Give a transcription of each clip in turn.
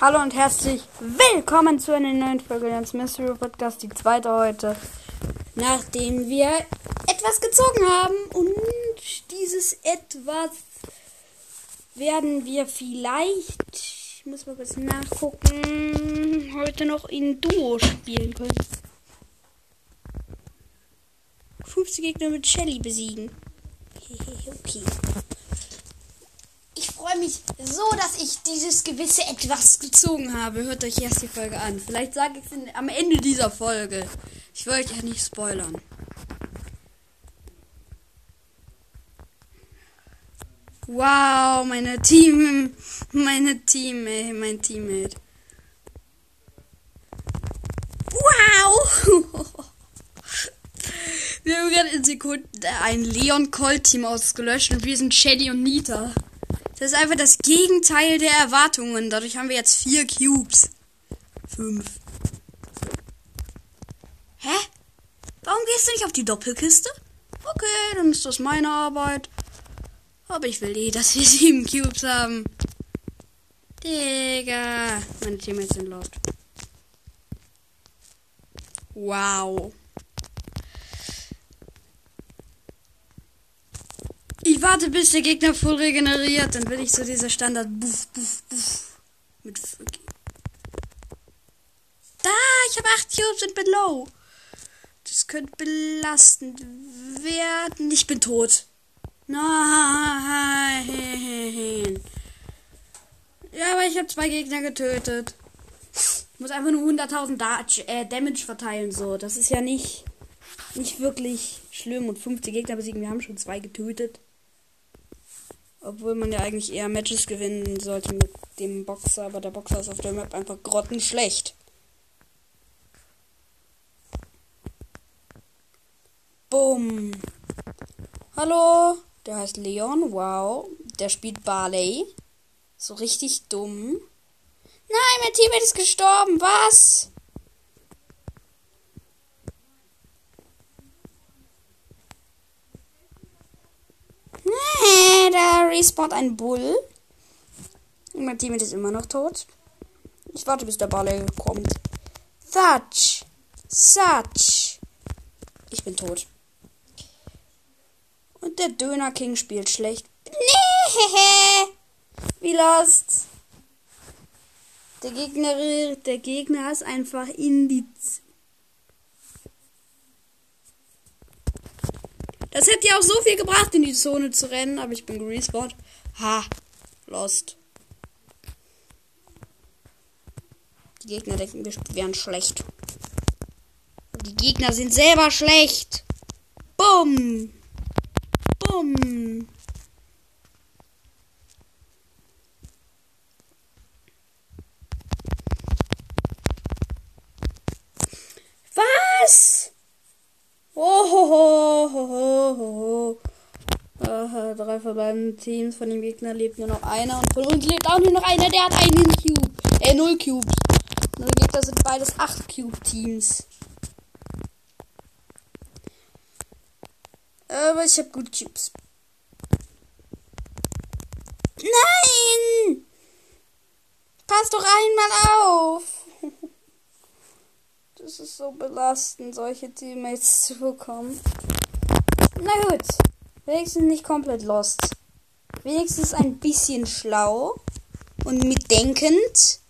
Hallo und herzlich willkommen zu einer neuen Folge des Mystery Podcast, die zweite heute. Nachdem wir etwas gezogen haben und dieses etwas werden wir vielleicht, ich muss mal kurz nachgucken, heute noch in Duo spielen können. 50 Gegner mit Shelly besiegen. okay mich so, dass ich dieses gewisse Etwas gezogen habe. Hört euch erst die Folge an. Vielleicht sage ich es am Ende dieser Folge. Ich wollte ja nicht spoilern. Wow, meine Team, meine Team, ey, mein Teammate. Wow! Wir haben gerade in Sekunden ein Leon Colt Team ausgelöscht und wir sind Shady und Nita. Das ist einfach das Gegenteil der Erwartungen. Dadurch haben wir jetzt vier Cubes. Fünf. Hä? Warum gehst du nicht auf die Doppelkiste? Okay, dann ist das meine Arbeit. Aber ich will eh, dass wir sieben Cubes haben. Digga. Meine Teammates sind lost. Wow. Warte, bis der Gegner voll regeneriert. Dann will ich so diese Standard. Buff, buff, buff. Mit. Da, ich habe 8 Cubes und bin low. Das könnte belastend werden. Ich bin tot. Nein. Ja, aber ich habe zwei Gegner getötet. Ich muss einfach nur 100.000 äh, Damage verteilen. So, das ist ja nicht, nicht wirklich schlimm. Und 50 Gegner besiegen. Wir haben schon zwei getötet. Obwohl man ja eigentlich eher Matches gewinnen sollte mit dem Boxer, aber der Boxer ist auf der Map einfach grottenschlecht. Bumm. Hallo, der heißt Leon, wow. Der spielt Barley. So richtig dumm. Nein, mein Teammate ist gestorben, was? Da respawnt ein Bull. Und mein Team ist immer noch tot. Ich warte, bis der Balle kommt. Thatch. Such. Ich bin tot. Und der Döner King spielt schlecht. Nee. Wie lost. Der Gegner, der Gegner ist einfach in die Das hätte ja auch so viel gebracht, in die Zone zu rennen, aber ich bin gerespawnt. Ha, lost. Die Gegner denken, wir wären schlecht. Die Gegner sind selber schlecht. Bumm. Bumm. Was? Oh, ho, ho, ho, Aha, Teams von dem Gegner lebt nur noch einer und von uns lebt auch nur noch einer, der hat einen Cube. Äh, null Cubes. Nur Gegner sind beides acht Cube-Teams. Aber ich habe gut Cubes. Nein! Pass doch einmal auf! Das ist so belastend, solche Teammates zu bekommen. Na gut. Wenigstens nicht komplett lost. Wenigstens ein bisschen schlau und mitdenkend.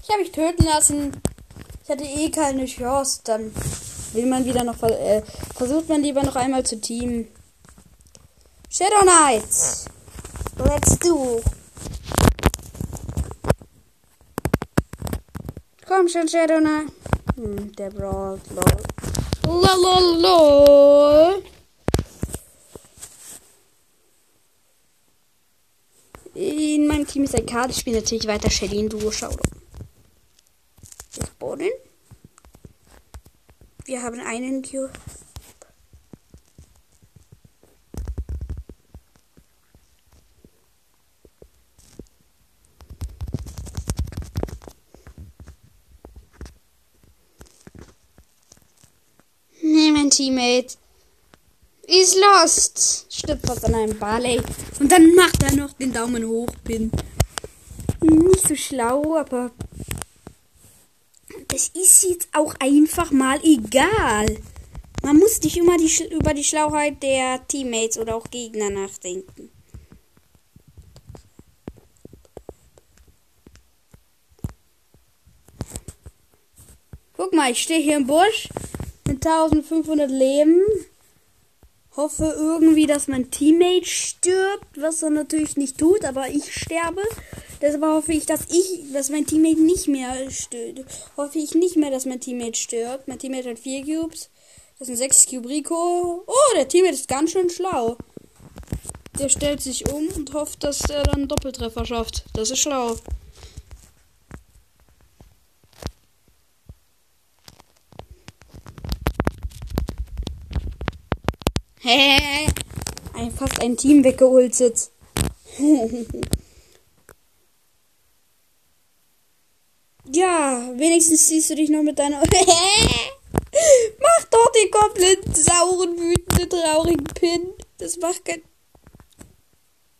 Ich habe mich töten lassen. Ich hatte eh keine Chance. Dann will man wieder noch äh, versucht man lieber noch einmal zu teamen. Shadow Knights. Let's do. Komm schon, Shadow Knight. Hm, der brawlt, lol. Lololol. In meinem Team ist ein Card. Ich spiele natürlich weiter Shelly in Duo Showdown. Jetzt Boden. Wir haben einen Cube. Teammate ist lost. Fast an einem Barley. Und dann macht er noch den Daumen hoch, bin. Nicht so schlau, aber das ist jetzt auch einfach mal egal. Man muss nicht immer die, über die Schlauheit der Teammates oder auch Gegner nachdenken. Guck mal, ich stehe hier im Busch 1500 Leben. Hoffe irgendwie, dass mein Teammate stirbt, was er natürlich nicht tut, aber ich sterbe. Deshalb hoffe ich, dass ich, dass mein Teammate nicht mehr stirbt. Hoffe ich nicht mehr, dass mein Teammate stirbt. Mein Teammate hat 4 Cubes. Das sind 6 Cube Rico. Oh, der Teammate ist ganz schön schlau. Der stellt sich um und hofft, dass er dann Doppeltreffer schafft. Das ist schlau. Hä? Ein, fast ein Team weggeultet. ja, wenigstens siehst du dich noch mit deiner. Mach doch den komplett sauren, wütenden, traurigen Pin. Das macht kein.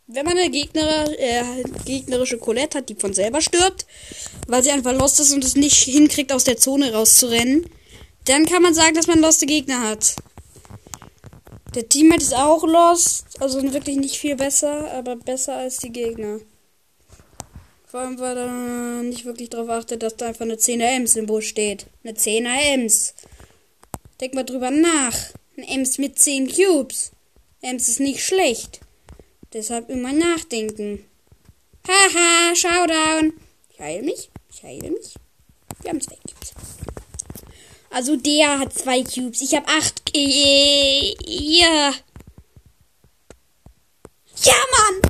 Wenn man eine Gegner, äh, gegnerische Colette hat, die von selber stirbt, weil sie einfach lost ist und es nicht hinkriegt, aus der Zone rauszurennen, dann kann man sagen, dass man loste Gegner hat. Der Teammate ist auch lost, also wirklich nicht viel besser, aber besser als die Gegner. Vor allem, weil er nicht wirklich darauf achtet, dass da einfach eine 10er Ems im Busch steht. Eine 10er Ems. Denk mal drüber nach. Ein Ems mit 10 Cubes. Ems ist nicht schlecht. Deshalb immer nachdenken. Haha, Showdown. Ich heile mich. Ich heile mich. Wir haben zwei Cubes. Also der hat zwei Cubes. Ich habe acht. Ja. Ja, Mann!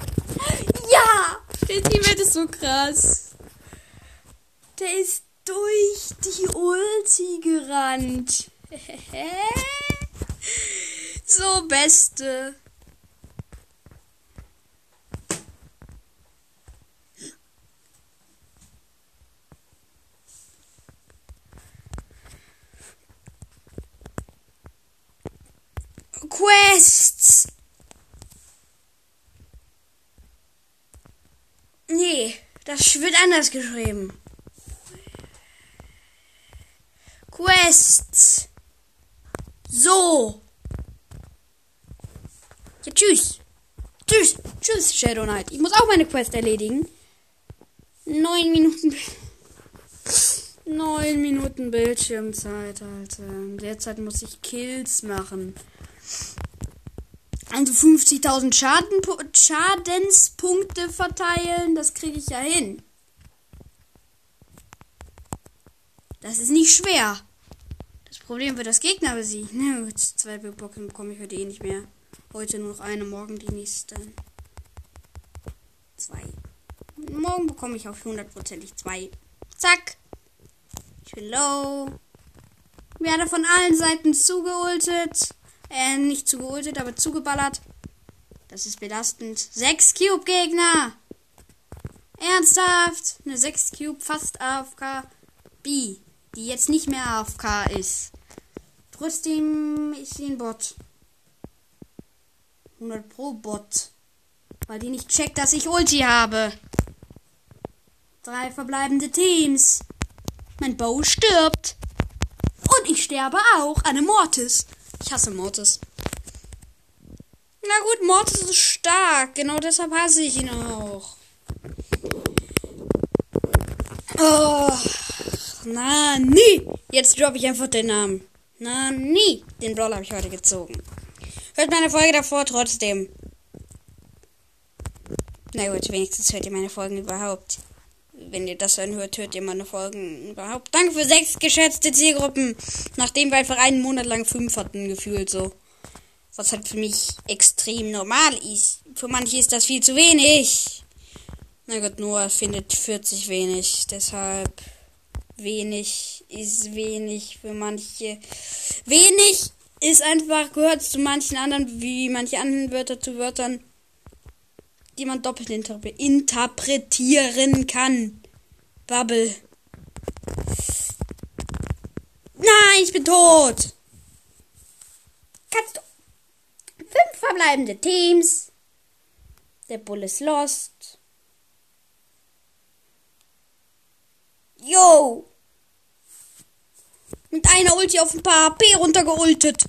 Ja! Der Teammate ist so krass. Der ist durch die Ulti gerannt. so, Beste. Quests. Nee, das wird anders geschrieben. Quests. So. Ja, tschüss. Tschüss. Tschüss, Shadow Knight. Ich muss auch meine Quest erledigen. Neun Minuten. Neun Minuten Bildschirmzeit, Alter. Derzeit muss ich Kills machen. Also 50.000 Schaden, Schadenspunkte verteilen, das kriege ich ja hin. Das ist nicht schwer. Das Problem wird das Gegner besiegen. Zwei Big bekomme ich heute eh nicht mehr. Heute nur noch eine, morgen die nächste. Zwei. Morgen bekomme ich auf hundertprozentig zwei. Zack. Ich bin low. Werde von allen Seiten zugeultet. Äh, nicht zugeultet, aber zugeballert. Das ist belastend. Sechs Cube-Gegner! Ernsthaft? Eine 6 Cube fast AFK B, die jetzt nicht mehr AFK ist. Trotzdem ist sie ein Bot. 100 Pro Bot. Weil die nicht checkt, dass ich Ulti habe. Drei verbleibende Teams. Mein Bow stirbt. Und ich sterbe auch an einem Mortis. Ich hasse Mortis. Na gut, Mortis ist stark. Genau deshalb hasse ich ihn auch. Oh, na, nie. Jetzt droppe ich einfach den Namen. Na, nie. Den Brawl habe ich heute gezogen. Hört meine Folge davor trotzdem. Na gut, wenigstens hört ihr meine Folgen überhaupt wenn ihr das dann hört, hört ihr meine Folgen überhaupt. Danke für sechs geschätzte Zielgruppen. Nachdem wir einfach einen Monat lang fünf hatten, gefühlt so. Was halt für mich extrem normal ist. Für manche ist das viel zu wenig. Na gut, Noah findet 40 wenig. Deshalb wenig ist wenig für manche. Wenig ist einfach, gehört zu manchen anderen, wie manche anderen Wörter zu Wörtern die man doppelt interpretieren kann. Bubble. Nein, ich bin tot. Kannst du. Fünf verbleibende Teams. Der Bull ist lost. Yo! Mit einer Ulti auf ein paar HP runtergeultet.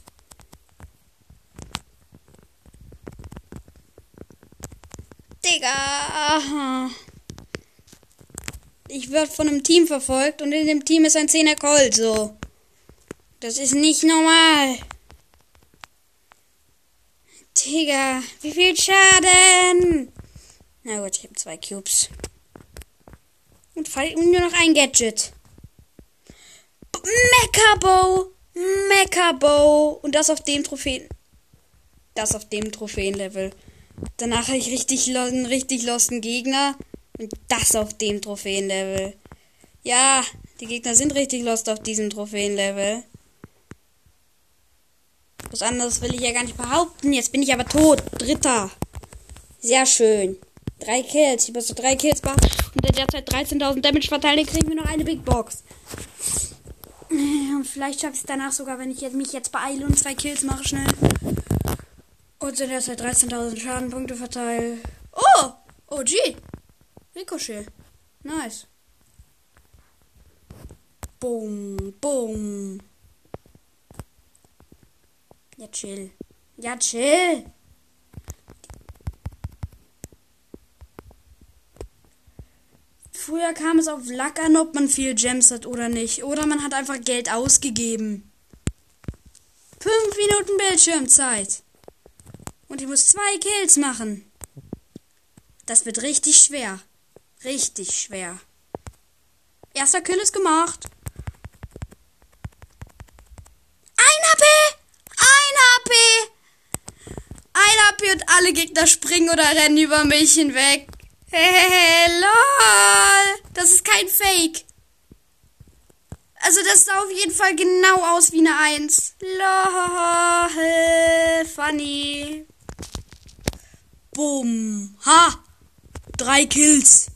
Digga. Ich werde von einem Team verfolgt und in dem Team ist ein 10er Colt, so. Das ist nicht normal. Digga, wie viel Schaden? Na gut, ich habe zwei Cubes. Und nur noch ein Gadget. Mecha-Bow! Mecha-Bow! Und das auf dem Trophäen. Das auf dem Trophäenlevel. Danach habe ich richtig einen richtig losten Gegner. Und das auf dem Trophäenlevel. Ja, die Gegner sind richtig lost auf diesem Trophäenlevel. Was anderes will ich ja gar nicht behaupten. Jetzt bin ich aber tot. Dritter. Sehr schön. Drei Kills. Ich muss so drei Kills machen. Und der derzeit 13.000 Damage verteilen, kriegen wir noch eine Big Box. Und vielleicht schaffe ich es danach sogar, wenn ich mich jetzt beeile und zwei Kills mache schnell. Und sind derzeit 13.000 Schadenpunkte verteilt. Oh! OG! Ricochet. Nice. Boom, boom. Ja, chill. Ja, chill. Früher kam es auf Lack an, ob man viel Gems hat oder nicht. Oder man hat einfach Geld ausgegeben. Fünf Minuten Bildschirmzeit. Und ich muss zwei Kills machen. Das wird richtig schwer. Richtig schwer. Erster Kill ist gemacht. Ein HP! Ein HP! Ein HP und alle Gegner springen oder rennen über mich hinweg. Hey, lol. Das ist kein Fake. Also das sah auf jeden Fall genau aus wie eine Eins. Lol. Funny. Boom. Ha. Drei Kills.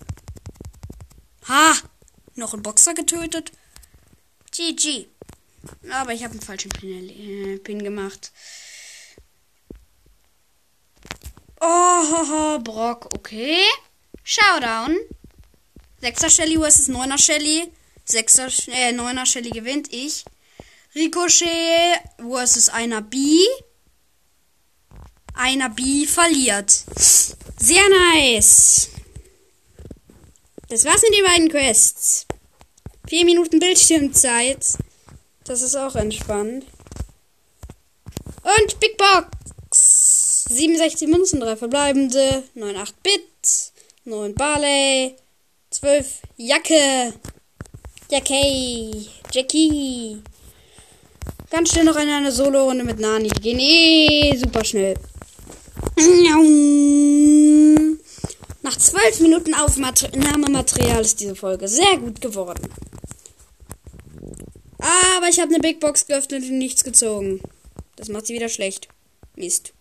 Ha! Noch ein Boxer getötet. GG. Aber ich habe einen falschen Pin, äh, Pin gemacht. Oh, Brock, okay. Showdown. Sechster Shelly versus neuner Shelly. Sechster, äh, neuner Shelly gewinnt ich. Ricochet versus einer B. Einer B verliert. Sehr nice. Das war's mit den beiden Quests. Vier Minuten Bildschirmzeit. Das ist auch entspannt. Und Big Box. 67 Münzen, 3 verbleibende, 9 8 Bit, 9 Barley, 12 Jacke. Jackie. Jackie. Ganz schnell noch eine, eine Solo-Runde mit Nani. Die gehen eh super schnell. Nach zwölf Minuten Aufnahmematerial ist diese Folge sehr gut geworden. Aber ich habe eine Big Box geöffnet und nichts gezogen. Das macht sie wieder schlecht. Mist.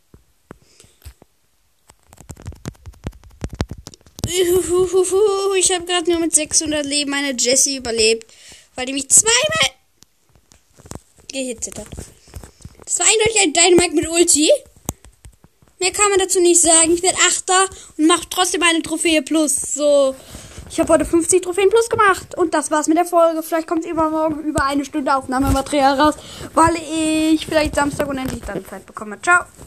Ich habe gerade nur mit 600 Leben eine Jessie überlebt, weil die mich zweimal gehitzt hat. Das war eindeutig ein Dynamite mit Ulti. Mehr kann man dazu nicht sagen. Ich werde Achter und mache trotzdem eine Trophäe plus. So. Ich habe heute 50 Trophäen plus gemacht. Und das war's mit der Folge. Vielleicht kommt übermorgen über eine Stunde Aufnahmematerial raus, weil ich vielleicht Samstag unendlich dann Zeit bekomme. Ciao.